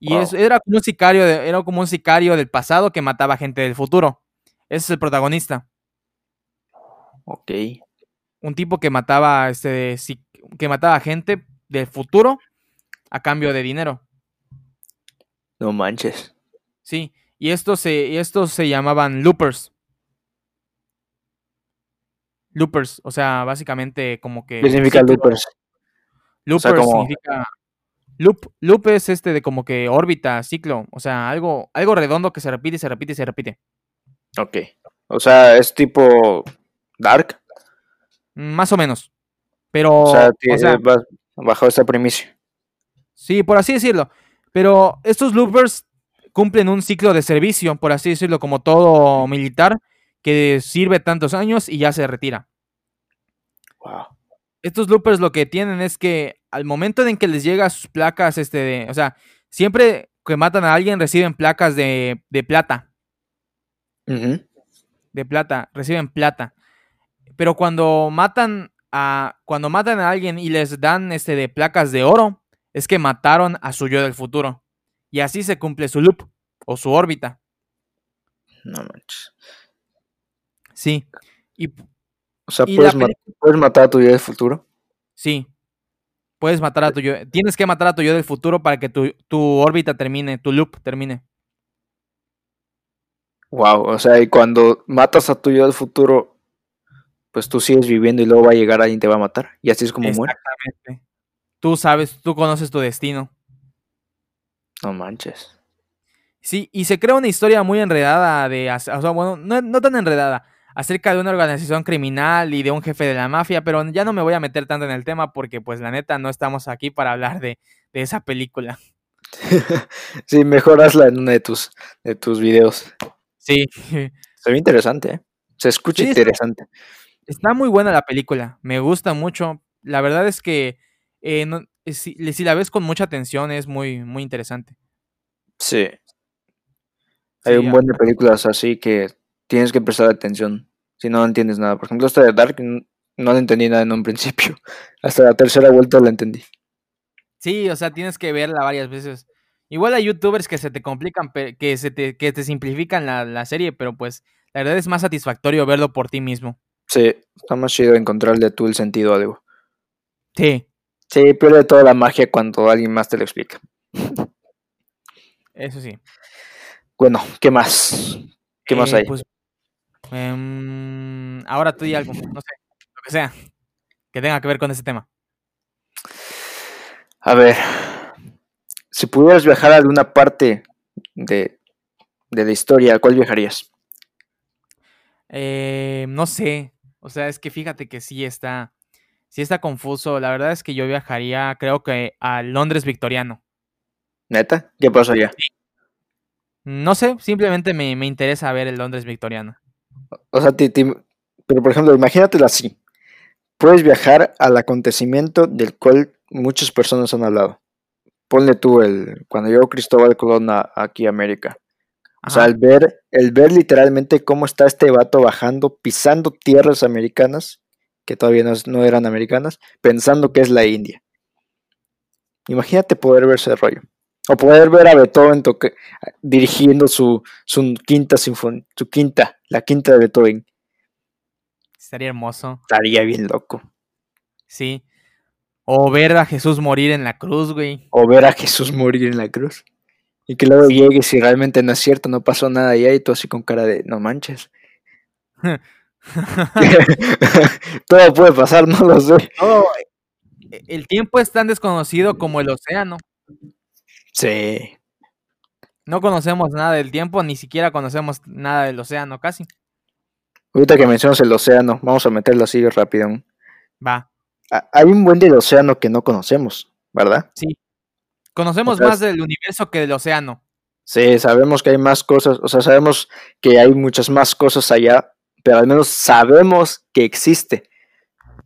Y Wow. eso era como un sicario de- era como un sicario del pasado que mataba gente del futuro. Ese es el protagonista. Ok. Un tipo que mataba este que mataba gente del futuro a cambio de dinero. No manches. Sí, y estos se y estos se llamaban loopers. Loopers, o sea, básicamente como que ¿Qué significa loopers? Loopers como- significa loop, loop es este de como que órbita, ciclo, o sea, algo algo redondo que se repite y se repite y se repite. Ok. O sea, es tipo Dark. Más o menos. Pero O sea, o que sea, va bajo esta primicia. Sí, por así decirlo. Pero estos loopers cumplen un ciclo de servicio, por así decirlo, como todo militar, que sirve tantos años y ya se retira. Wow. Estos loopers lo que tienen es que al momento en que les llega sus placas, este, de, o sea, siempre que matan a alguien reciben placas de, de plata, de plata, reciben plata. Pero cuando matan a, cuando matan a alguien y les dan este de placas de oro, es que mataron a su yo del futuro. Y así se cumple su loop o su órbita. No manches. Sí. Y O sea, Y puedes, ma- puedes matar a tu yo del futuro. sí. Puedes matar a tu yo. Tienes que matar a tu yo del futuro para que tu, tu órbita termine, tu loop termine. Wow. O sea, y cuando matas a tu yo del futuro, pues tú sigues viviendo y luego va a llegar alguien y te va a matar. Y así es como muere. Exactamente. Tú sabes, tú conoces tu destino. No manches. Sí, y se crea una historia muy enredada de, o sea, bueno, no, no tan enredada, acerca de una organización criminal y de un jefe de la mafia, pero ya no me voy a meter tanto en el tema porque pues la neta no estamos aquí para hablar de, de esa película. [laughs] sí, mejor hazla en uno de tus, de tus videos. Sí, Se ve interesante, ¿eh? Se escucha Sí, interesante. Está muy buena la película, me gusta mucho. La verdad es que eh, no- eh, si, si la ves con mucha atención es muy, muy interesante. Sí. Hay Sí, un buen de películas así que tienes que prestar atención. Si no, entiendes nada. Por ejemplo, esta de Dark no la entendí nada en un principio. [laughs] Hasta la tercera vuelta la entendí. Sí, o sea, tienes que verla varias veces. Igual hay youtubers que se te complican, que se te, que te simplifican la, la serie, pero pues la verdad es más satisfactorio verlo por ti mismo. Sí, está más chido encontrarle tú el sentido a algo. Sí, Sí, pierde toda la magia cuando alguien más te lo explica. eso sí. Bueno, ¿qué más? ¿Qué más Eh, hay? Pues, em, ahora tú di algo, no sé, lo que sea, que tenga que ver con ese tema. A ver, si pudieras viajar a alguna parte de, de la historia, ¿a cuál viajarías? Eh, no sé, o sea, es que fíjate que sí está, sí está confuso. La verdad es que yo viajaría, creo que a Londres victoriano. ¿Neta? ¿Qué pasaría? No sé, simplemente me, me interesa ver el Londres victoriano. O sea, ti- ti- pero por ejemplo, imagínatelo así. Puedes viajar al acontecimiento del cual muchas personas han hablado. Ponle tú el cuando llegó Cristóbal Colón a- aquí a América. O sea, el ver, el ver literalmente cómo está este vato bajando, pisando tierras americanas, que todavía no, no eran americanas, pensando que es la India. Imagínate poder ver ese rollo. O poder ver a Beethoven toque- dirigiendo su, su quinta sinfonía, su quinta, la quinta de Beethoven. Estaría hermoso, Estaría bien loco. sí. O ver a Jesús morir en la cruz, güey. O ver a Jesús morir en la cruz. Y que luego llegues y realmente no es cierto, no pasó nada allá y tú así con cara de no manches. [laughs] [laughs] Todo puede pasar, no lo sé. El tiempo es tan desconocido como el océano. Sí. No conocemos nada del tiempo, ni siquiera conocemos nada del océano, casi. Ahorita que mencionas el océano, vamos a meterlo así rápido. Va. Hay un buen del océano que no conocemos, ¿verdad? Sí. Conocemos más del universo que del océano. Sí, sabemos que hay más cosas, o sea, sabemos que hay muchas más cosas allá, pero al menos sabemos que existe.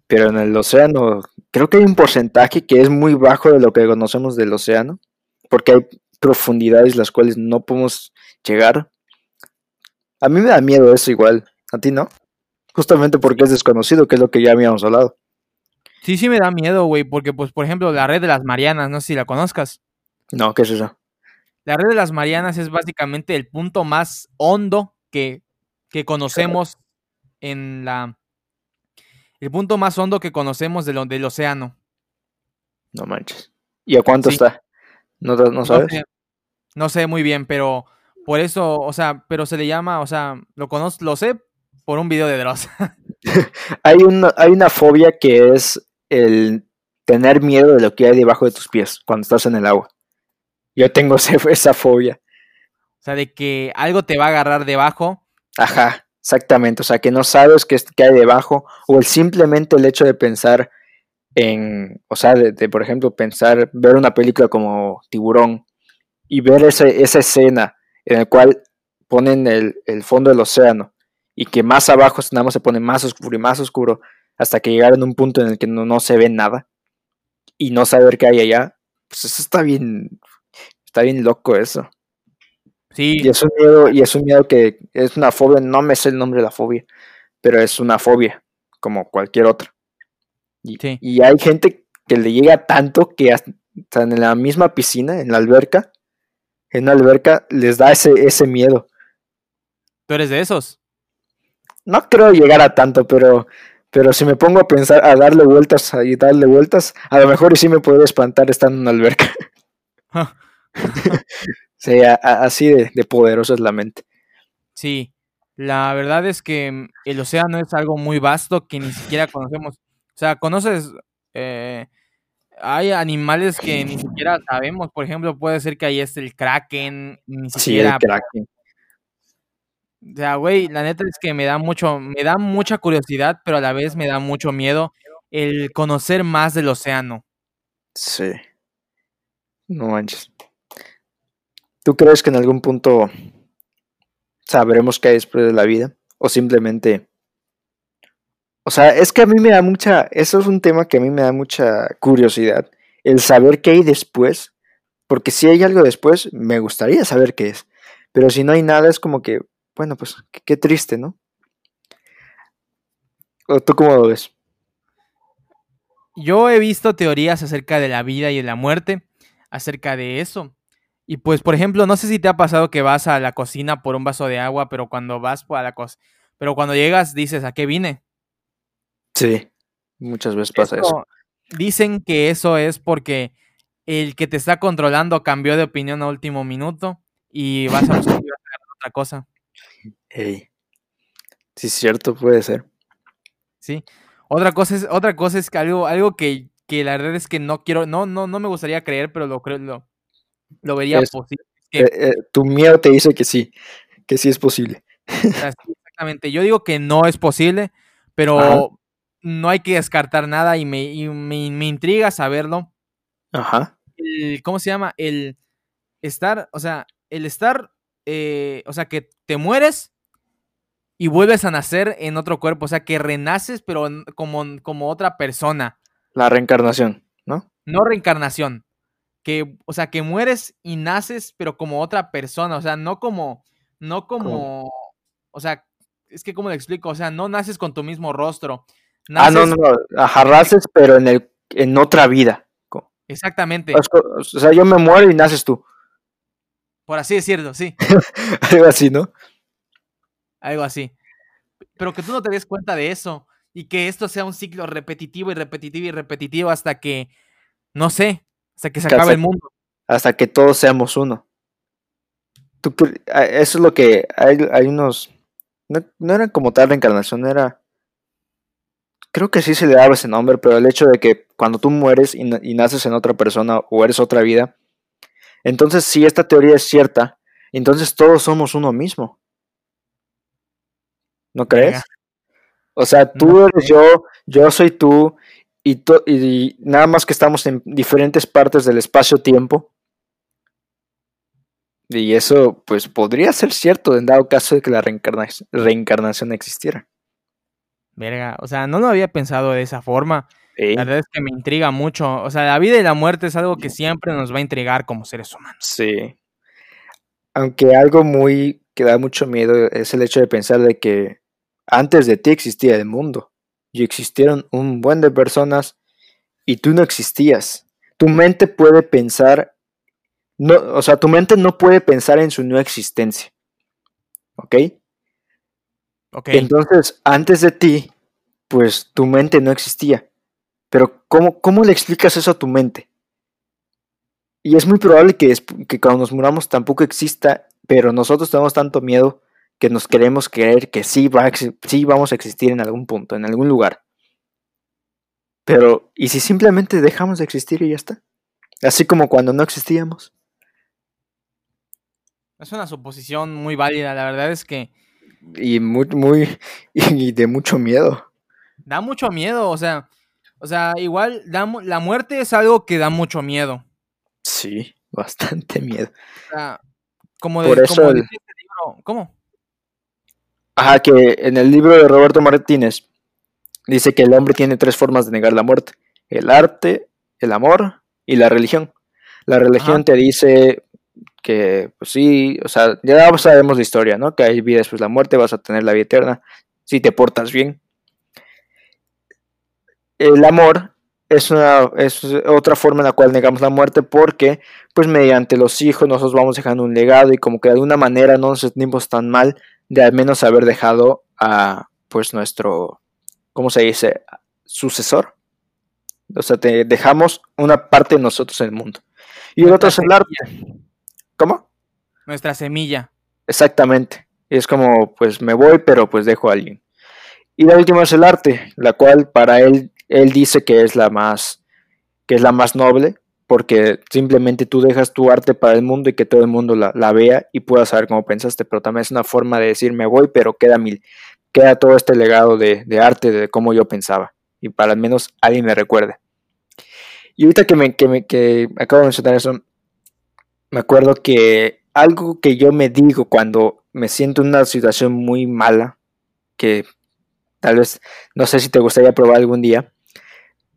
Pero en el océano, creo que hay un porcentaje que es muy bajo de lo que conocemos del océano, porque hay profundidades las cuales no podemos llegar. A mí me da miedo eso igual, a ti no. Justamente porque es desconocido, que es lo que ya habíamos hablado. Sí, sí me da miedo, güey, porque pues por ejemplo la red de las Marianas, no sé si la conozcas. No, ¿qué es eso? La red de las Marianas es básicamente el punto más hondo que, que conocemos en la... El punto más hondo que conocemos del, del océano. No manches. ¿Y a cuánto está? ¿No, no sabes? No sé, muy bien, pero por eso, o sea, pero se le llama, o sea, lo conozco, lo sé por un video de Dross. [laughs] [laughs] hay, una, hay una fobia que es el tener miedo de lo que hay debajo de tus pies cuando estás en el agua. Yo tengo [laughs] esa fobia. O sea, de que algo te va a agarrar debajo. Ajá, exactamente. O sea, que no sabes qué, qué hay debajo. O el, simplemente el hecho de pensar en, o sea, de, por ejemplo pensar, ver una película como Tiburón y ver ese, esa escena en la cual ponen el, fondo del océano y que más abajo nada más se pone más oscuro y más oscuro hasta que llegaron a un punto en el que no, no se ve nada y no saber qué hay allá, pues eso está bien, está bien loco eso. Sí. Y es un miedo, y es un miedo que es una fobia, no me sé el nombre de la fobia, pero es una fobia, como cualquier otra. Y, hay gente que le llega tanto que hasta en la misma piscina, en la alberca, en la alberca les da ese, ese miedo. ¿Tú eres de esos? No creo llegar a tanto, pero, pero si me pongo a pensar, a darle vueltas y darle vueltas, a lo mejor sí me puedo espantar estando en una alberca. [laughs] sí, así de, de poderosa es la mente. Sí, la verdad es que el océano es algo muy vasto que ni siquiera conocemos. O sea, conoces, eh, hay animales que ni siquiera sabemos, por ejemplo, puede ser que ahí esté el kraken, ni siquiera... Sí, el kraken. O sea, güey, la neta es que me da mucho, me da mucha curiosidad, pero a la vez me da mucho miedo el conocer más del océano. Sí. No manches. ¿Tú crees que en algún punto sabremos qué hay después de la vida? ¿O simplemente o sea, es que a mí me da mucha, eso es un tema que a mí me da mucha curiosidad, el saber qué hay después, porque si hay algo después, me gustaría saber qué es, pero si no hay nada es como que, bueno, pues qué, triste, ¿no? ¿O tú cómo lo ves? Yo he visto teorías acerca de la vida y de la muerte, acerca de eso. Y pues, por ejemplo, no sé si te ha pasado que vas a la cocina por un vaso de agua, pero cuando vas a la cocina, pero cuando llegas dices, ¿a qué vine? Sí, muchas veces pasa eso, Dicen que eso es porque el que te está controlando cambió de opinión a último minuto y vas a buscar [laughs] otra cosa. Sí, es cierto, puede ser. Sí. Otra cosa es, otra cosa es que algo, algo que, la verdad es que no quiero, no, no, no me gustaría creer, pero lo creo, lo, lo vería posible. Eh, eh, tu miedo te dice que sí, que sí es posible. [laughs] Exactamente. Yo digo que no es posible, pero no hay que descartar nada y me, me, intriga saberlo. Ajá. ¿Cómo se llama? El estar, o sea, el estar, eh, o sea, que te mueres y vuelves a nacer en otro cuerpo, o sea, que renaces, pero como, como otra persona. La reencarnación, ¿no? No reencarnación. Que, o sea, que mueres y naces, pero como otra persona, o sea, no como, no como, o sea, es que, ¿cómo le explico? O sea, no naces con tu mismo rostro, Ah, no, no, no. Ajarraces, pero en, el, en otra vida. Exactamente. O sea, yo me muero y naces tú. Por así decirlo, sí. [laughs] Algo así, ¿no? Algo así. Pero que tú no te des cuenta de eso y que esto sea un ciclo repetitivo y repetitivo y repetitivo hasta que, no sé, hasta que se acabe el mundo. Hasta que todos seamos uno. eso es lo que hay, hay unos... No, no eran como tal reencarnación, era creo que sí se le daba ese nombre, pero el hecho de que cuando tú mueres y, naces en otra persona o eres otra vida, entonces si esta teoría es cierta, Entonces todos somos uno mismo. ¿No crees? O sea, tú eres yo, yo soy tú, y, y nada más que estamos en diferentes partes del espacio-tiempo. Y eso, pues, podría ser cierto en dado caso de que la reencarnación, reencarnación existiera. Verga, o sea, no lo había pensado de esa forma. La verdad es que me intriga mucho. O sea, la vida y la muerte es algo que siempre nos va a intrigar como seres humanos. Sí. Aunque algo muy que da mucho miedo es el hecho de pensar de que antes de ti existía el mundo y existieron un buen de personas y tú no existías. Tu mente puede pensar, no, o sea, tu mente no puede pensar en su no existencia. ¿Ok? Ok. Entonces, antes de ti, pues tu mente no existía. Pero ¿cómo, cómo le explicas eso a tu mente? Y es muy probable que, que cuando nos muramos tampoco exista, pero nosotros tenemos tanto miedo que nos queremos creer que sí, va sí vamos a existir en algún punto, en algún lugar. Pero, ¿y si simplemente dejamos de existir y ya está? Así como cuando no existíamos. Es una suposición muy válida, la verdad es que... Y muy, muy, [laughs] y de mucho miedo. Da mucho miedo, o sea, o sea, igual la muerte es algo que da mucho miedo. Sí, [laughs] bastante miedo. O sea, como de, este libro, ¿cómo? Ajá, que en el libro de Roberto Martínez dice que el hombre tiene tres formas de negar la muerte: el arte, el amor y la religión. La religión te dice que, pues sí, o sea, ya sabemos la historia, ¿no? Que hay vida después de la muerte, vas a tener la vida eterna si te portas bien. El amor es, una, es otra forma en la cual negamos la muerte porque, pues mediante los hijos nosotros vamos dejando un legado y como que de alguna manera no nos sentimos tan mal de al menos haber dejado a pues nuestro, ¿cómo se dice? Sucesor. O sea, te dejamos una parte de nosotros en el mundo. Y el otro es el arte. ¿Cómo? Nuestra semilla. Exactamente. Es como, pues me voy, pero pues dejo a alguien. Y la última es el arte, la cual para él, él dice que es la más, que es la más noble, porque simplemente tú dejas tu arte para el mundo y que todo el mundo la, vea y pueda saber cómo pensaste, pero también es una forma de decir me voy, pero queda, mi, queda todo este legado de, arte de cómo yo pensaba y para al menos alguien me recuerde. Y ahorita que, me, que, me, que acabo de mencionar eso, me acuerdo que algo que yo me digo cuando me siento en una situación muy mala, que tal vez no sé si te gustaría probar algún día,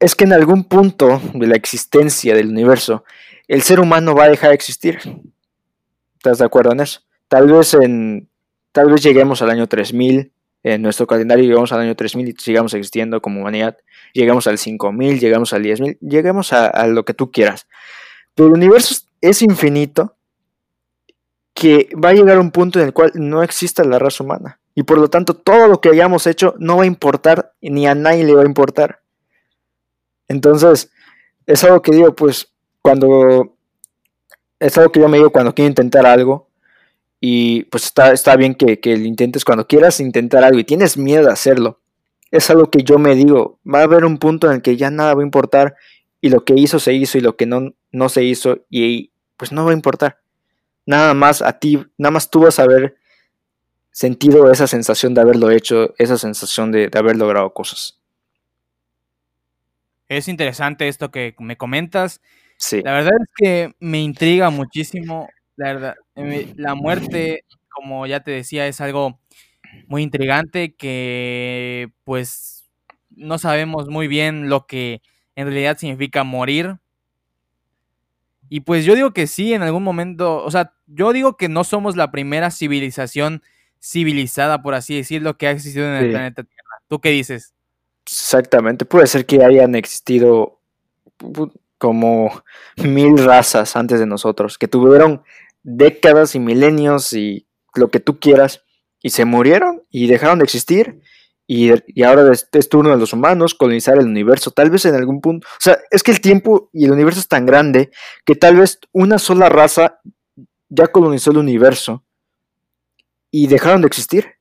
es que en algún punto de la existencia del universo, el ser humano va a dejar de existir. ¿Estás de acuerdo en eso? Tal vez en tal vez lleguemos al año 3000 en nuestro calendario llegamos al año 3000 y sigamos existiendo como humanidad. Llegamos al 5000, llegamos al 10000, lleguemos a, a lo que tú quieras. Pero el universo es infinito que va a llegar a un punto en el cual no exista la raza humana. Y por lo tanto, todo lo que hayamos hecho no va a importar, ni a nadie le va a importar. Entonces, es algo que digo, pues, cuando. Es algo que yo me digo cuando quiero intentar algo. Y pues está, está bien que, que lo intentes cuando quieras intentar algo y tienes miedo de hacerlo. Es algo que yo me digo. Va a haber un punto en el que ya nada va a importar. Y lo que hizo se hizo y lo que no, no se hizo. Y pues no va a importar. Nada más a ti, nada más tú vas a haber sentido esa sensación de haberlo hecho, esa sensación de haber logrado cosas. Es interesante esto que me comentas. Sí. La verdad es que me intriga muchísimo. La verdad, eh, la muerte, como ya te decía, es algo muy intrigante que pues no sabemos muy bien lo que en realidad significa morir. Y pues yo digo que sí, en algún momento, o sea, yo digo que no somos la primera civilización civilizada, por así decirlo, que ha existido en el planeta Tierra. ¿Tú qué dices? Exactamente, puede ser que hayan existido como mil razas antes de nosotros, que tuvieron décadas y milenios y lo que tú quieras, y se murieron y dejaron de existir, y, ahora es, turno de los humanos colonizar el universo, tal vez en algún punto, o sea, es que el tiempo y el universo es tan grande que tal vez una sola raza ya colonizó el universo y dejaron de existir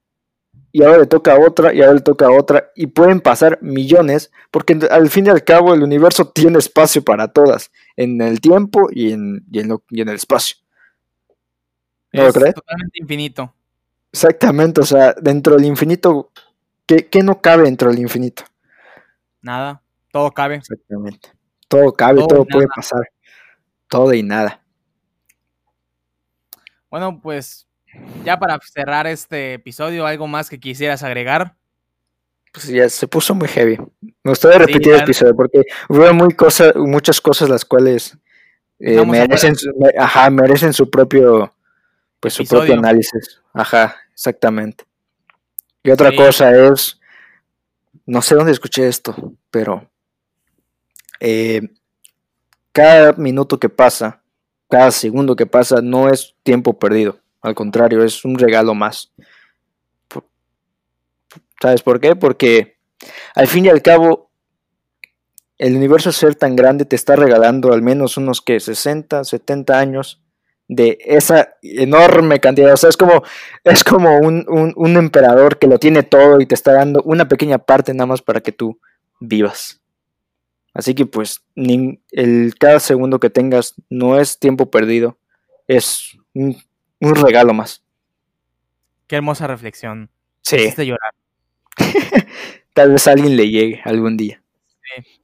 y ahora le toca a otra, y ahora le toca a otra, y pueden pasar millones, porque al fin y al cabo el universo tiene espacio para todas, en el tiempo y en, en, el espacio. ¿No lo crees? Totalmente infinito. Exactamente, o sea, dentro del infinito, ¿qué, ¿qué, no cabe dentro del infinito? Nada, todo cabe. Exactamente. Todo cabe, todo, todo puede pasar. Todo y nada. Bueno, pues ya para cerrar este episodio, ¿algo más que quisieras agregar? Pues ya se puso muy heavy. Me gustaría repetir el episodio porque hubo muy cosa, muchas cosas las cuales eh, merecen, su, ajá, merecen su propio pues su propio análisis. Ajá, exactamente. Y otra cosa es, no sé dónde escuché esto, pero eh, cada minuto que pasa, cada segundo que pasa no es tiempo perdido. Al contrario, es un regalo más. ¿Sabes por qué? Porque al fin y al cabo, el universo ser tan grande te está regalando al menos unos que 60, 70 años de esa enorme cantidad. O sea, es como, es como un, un, emperador que lo tiene todo y te está dando una pequeña parte nada más para que tú vivas. Así que pues el, cada segundo que tengas no es tiempo perdido, es un, un regalo más. Qué hermosa reflexión. Sí. llorar. [laughs] Tal vez a alguien le llegue algún día. Sí.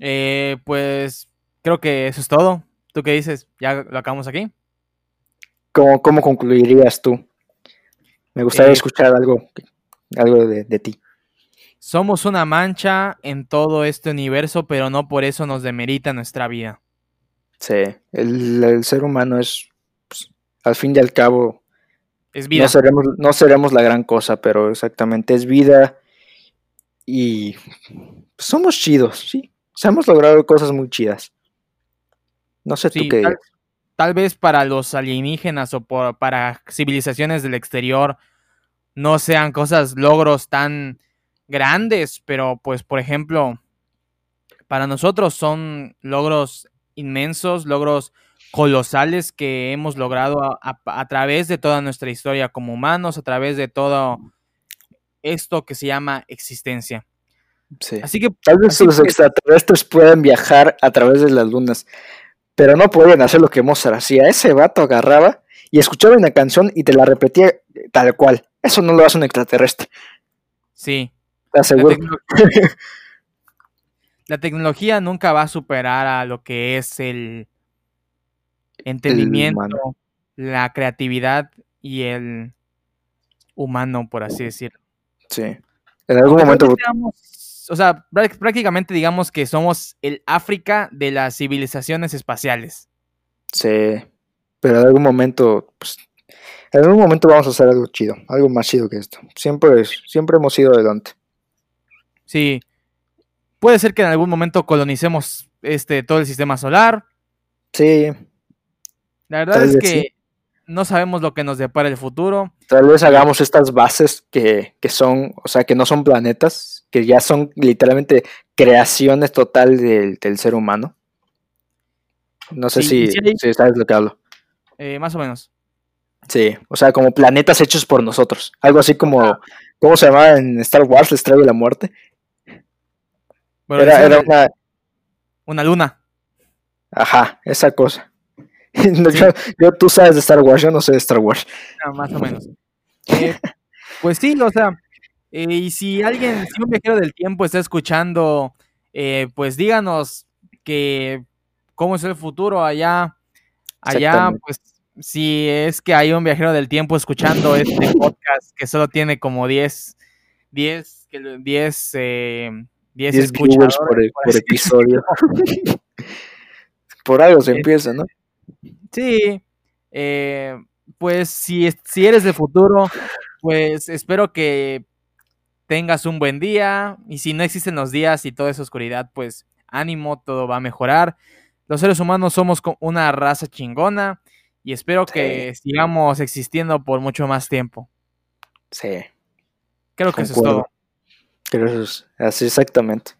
Eh, pues creo que eso es todo. ¿Tú qué dices? ¿Ya lo acabamos aquí? ¿Cómo, cómo concluirías tú? Me gustaría eh, escuchar algo, algo de, ti. Somos una mancha en todo este universo, pero no por eso nos demerita nuestra vida. Sí, el ser humano es al fin y al cabo, es vida. No seremos, la gran cosa, pero exactamente es vida y somos chidos, sí. hemos logrado cosas muy chidas. No sé tú qué. Tal, tal, vez para los alienígenas o para civilizaciones del exterior no sean cosas, logros tan grandes, pero pues por ejemplo, para nosotros son logros inmensos, logros colosales que hemos logrado a, través de toda nuestra historia como humanos, a través de todo esto que se llama existencia. Sí. Así que tal vez los extraterrestres puedan viajar a través de las lunas, pero no pueden hacer lo que Mozart hacía. Ese vato agarraba y escuchaba una canción y te la repetía tal cual. Eso no lo hace un extraterrestre. Sí. Te aseguro. [laughs] la tecnología nunca va a superar a lo que es el, entendimiento, la creatividad y el humano, por así decirlo. Sí. En algún momento. o sea, prácticamente digamos que somos el África de las civilizaciones espaciales. Sí. Pero en algún momento, pues, en algún momento vamos a hacer algo chido, algo más chido que esto. Siempre, siempre hemos ido adelante. Sí. Puede ser que en algún momento colonicemos este todo el sistema solar. Sí. La verdad es que no sabemos lo que nos depara el futuro. Tal vez hagamos estas bases que, son, o sea, que no son planetas, que ya son literalmente creaciones total del, ser humano. No sé si, sabes lo que hablo. Eh, más o menos. Sí, o sea, como planetas hechos por nosotros. Algo así como, ¿cómo se llama en Star Wars? La estrella de la muerte. era, una... Una luna. Ajá, esa cosa. [laughs] yo, tú sabes de Star Wars, yo no sé de Star Wars. más o menos. Eh, pues sí, o sea, eh, y si alguien, si un viajero del tiempo está escuchando, eh, pues díganos que cómo es el futuro allá, allá, pues si es que hay un viajero del tiempo escuchando este podcast que solo tiene como 10, 10, 10, 10, escuchadores por, [laughs] episodio. por algo se empieza, ¿no? Sí, eh, pues si, si eres de futuro, pues espero que tengas un buen día y si no existen los días y toda esa oscuridad, pues ánimo, todo va a mejorar. Los seres humanos somos una raza chingona y espero que sigamos existiendo por mucho más tiempo. Sí. Creo que eso es todo. Creo que eso es así exactamente.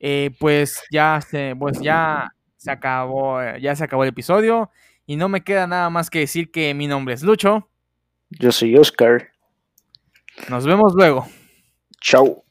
Eh, pues ya se, pues ya se acabó, ya se acabó el episodio y no me queda nada más que decir que mi nombre es Lucho. Yo soy Oscar. Nos vemos luego. Chao.